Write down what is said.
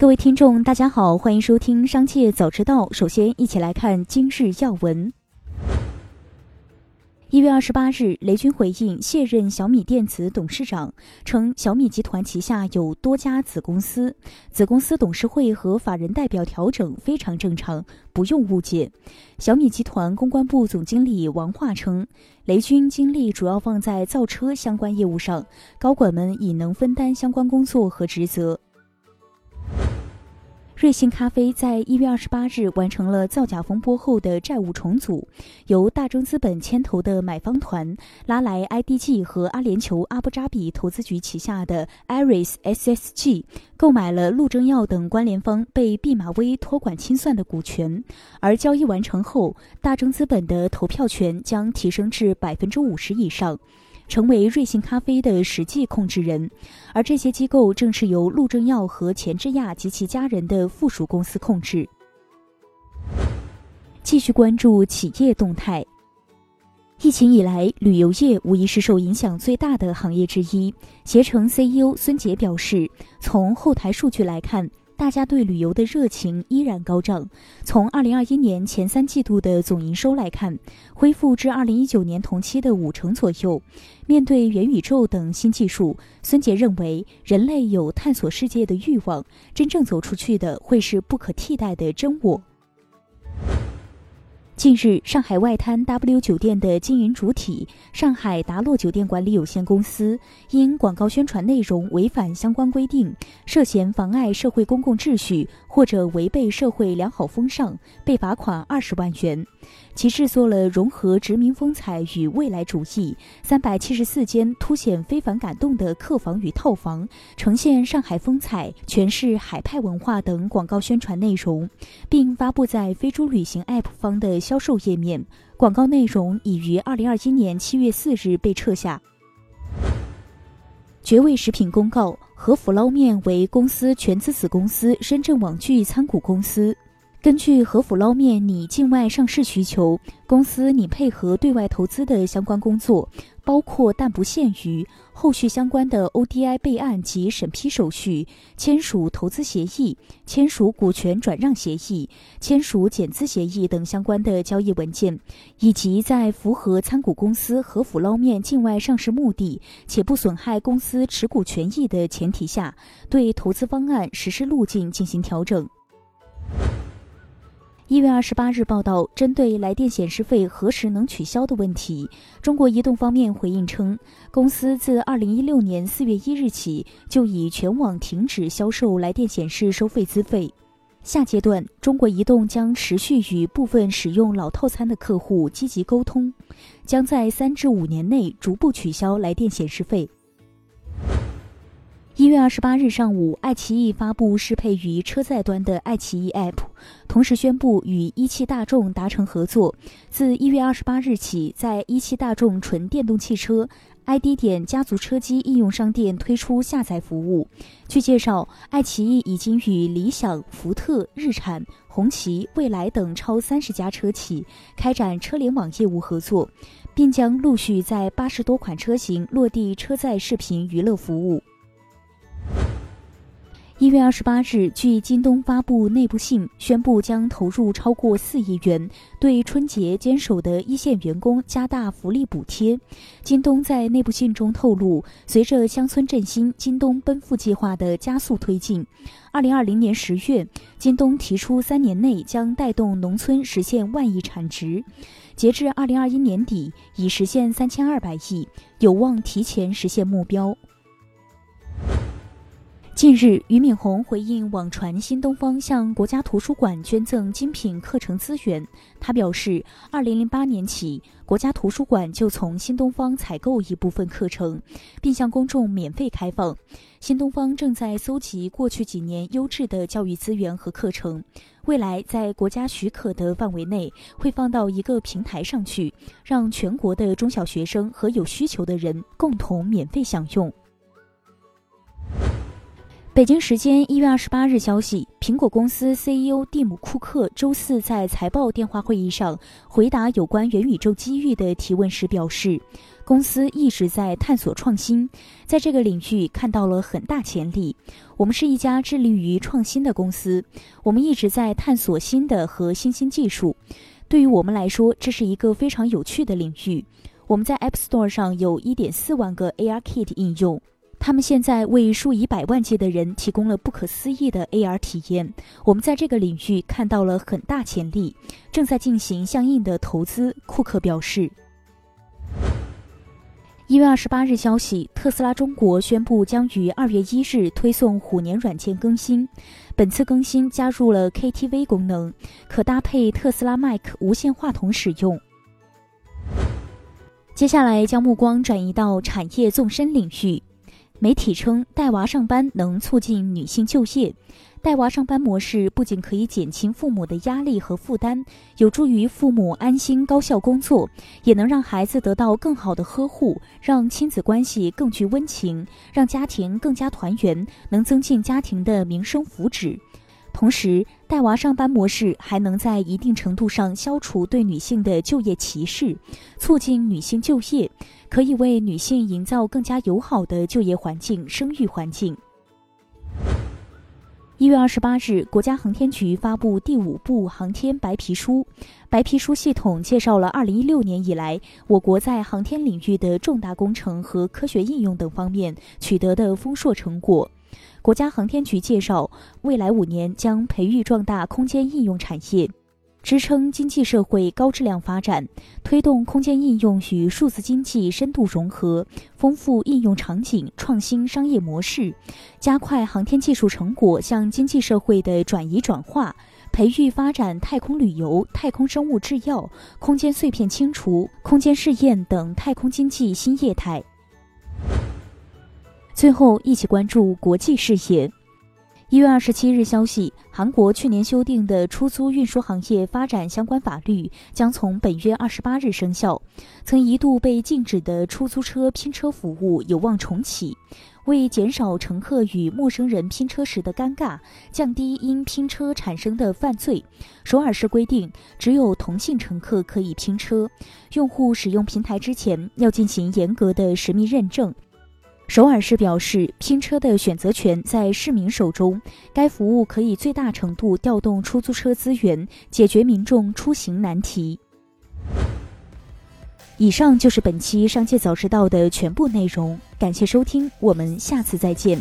各位听众，大家好，欢迎收听《商界早知道》。首先，一起来看今日要闻。一月二十八日，雷军回应卸任小米电子董事长，称小米集团旗下有多家子公司，子公司董事会和法人代表调整非常正常，不用误解。小米集团公关部总经理王化称，雷军精力主要放在造车相关业务上，高管们已能分担相关工作和职责。瑞幸咖啡在一月二十八日完成了造假风波后的债务重组，由大中资本牵头的买方团拉来 IDG 和阿联酋阿布扎比投资局旗下的 Aris SSG，购买了陆正耀等关联方被毕马威托管清算的股权，而交易完成后，大中资本的投票权将提升至百分之五十以上。成为瑞幸咖啡的实际控制人，而这些机构正是由陆正耀和钱志亚及其家人的附属公司控制。继续关注企业动态。疫情以来，旅游业无疑是受影响最大的行业之一。携程 CEO 孙杰表示，从后台数据来看。大家对旅游的热情依然高涨。从二零二一年前三季度的总营收来看，恢复至二零一九年同期的五成左右。面对元宇宙等新技术，孙杰认为人类有探索世界的欲望，真正走出去的会是不可替代的真我。近日，上海外滩 W 酒店的经营主体上海达洛酒店管理有限公司，因广告宣传内容违反相关规定，涉嫌妨碍社会公共秩序或者违背社会良好风尚，被罚款二十万元。其制作了融合殖民风采与未来主义三百七十四间凸显非凡感动的客房与套房，呈现上海风采、诠释海派文化等广告宣传内容，并发布在飞猪旅行 App 方的销售页面。广告内容已于二零二一年七月四日被撤下。绝味食品公告：和府捞面为公司全资子公司深圳网聚参股公司。根据和府捞面拟境外上市需求，公司拟配合对外投资的相关工作，包括但不限于后续相关的 ODI 备案及审批手续、签署投资协议、签署股权转让协议、签署减资协议等相关的交易文件，以及在符合参股公司和府捞面境外上市目的且不损害公司持股权益的前提下，对投资方案实施路径进行调整。一月二十八日报道，针对来电显示费何时能取消的问题，中国移动方面回应称，公司自二零一六年四月一日起就已全网停止销售来电显示收费资费。下阶段，中国移动将持续与部分使用老套餐的客户积极沟通，将在三至五年内逐步取消来电显示费。一月二十八日上午，爱奇艺发布适配于车载端的爱奇艺 App，同时宣布与一汽大众达成合作，自一月二十八日起，在一汽大众纯电动汽车 ID 点家族车机应用商店推出下载服务。据介绍，爱奇艺已经与理想、福特、日产、红旗、蔚来等超三十家车企开展车联网业务合作，并将陆续在八十多款车型落地车载视频娱乐服务。一月二十八日，据京东发布内部信，宣布将投入超过四亿元，对春节坚守的一线员工加大福利补贴。京东在内部信中透露，随着乡村振兴、京东奔赴计划的加速推进，二零二零年十月，京东提出三年内将带动农村实现万亿产值，截至二零二一年底已实现三千二百亿，有望提前实现目标。近日，俞敏洪回应网传新东方向国家图书馆捐赠精品课程资源，他表示，二零零八年起，国家图书馆就从新东方采购一部分课程，并向公众免费开放。新东方正在搜集过去几年优质的教育资源和课程，未来在国家许可的范围内，会放到一个平台上去，让全国的中小学生和有需求的人共同免费享用。北京时间一月二十八日消息，苹果公司 CEO 蒂姆·库克周四在财报电话会议上回答有关元宇宙机遇的提问时表示，公司一直在探索创新，在这个领域看到了很大潜力。我们是一家致力于创新的公司，我们一直在探索新的和新兴技术。对于我们来说，这是一个非常有趣的领域。我们在 App Store 上有一点四万个 ARKit 应用。他们现在为数以百万计的人提供了不可思议的 AR 体验。我们在这个领域看到了很大潜力，正在进行相应的投资。库克表示。一月二十八日消息，特斯拉中国宣布将于二月一日推送虎年软件更新。本次更新加入了 KTV 功能，可搭配特斯拉麦克无线话筒使用。接下来将目光转移到产业纵深领域。媒体称，带娃上班能促进女性就业。带娃上班模式不仅可以减轻父母的压力和负担，有助于父母安心高效工作，也能让孩子得到更好的呵护，让亲子关系更具温情，让家庭更加团圆，能增进家庭的民生福祉。同时，带娃上班模式还能在一定程度上消除对女性的就业歧视，促进女性就业，可以为女性营造更加友好的就业环境、生育环境。一月二十八日，国家航天局发布第五部航天白皮书。白皮书系统介绍了二零一六年以来我国在航天领域的重大工程和科学应用等方面取得的丰硕成果。国家航天局介绍，未来五年将培育壮大空间应用产业，支撑经济社会高质量发展，推动空间应用与数字经济深度融合，丰富应用场景，创新商业模式，加快航天技术成果向经济社会的转移转化，培育发展太空旅游、太空生物制药、空间碎片清除、空间试验等太空经济新业态。最后，一起关注国际视野。一月二十七日消息，韩国去年修订的出租运输行业发展相关法律将从本月二十八日生效。曾一度被禁止的出租车拼车服务有望重启。为减少乘客与陌生人拼车时的尴尬，降低因拼车产生的犯罪，首尔市规定，只有同性乘客可以拼车。用户使用平台之前要进行严格的实名认证。首尔市表示，拼车的选择权在市民手中。该服务可以最大程度调动出租车资源，解决民众出行难题。以上就是本期《商界早知道》的全部内容，感谢收听，我们下次再见。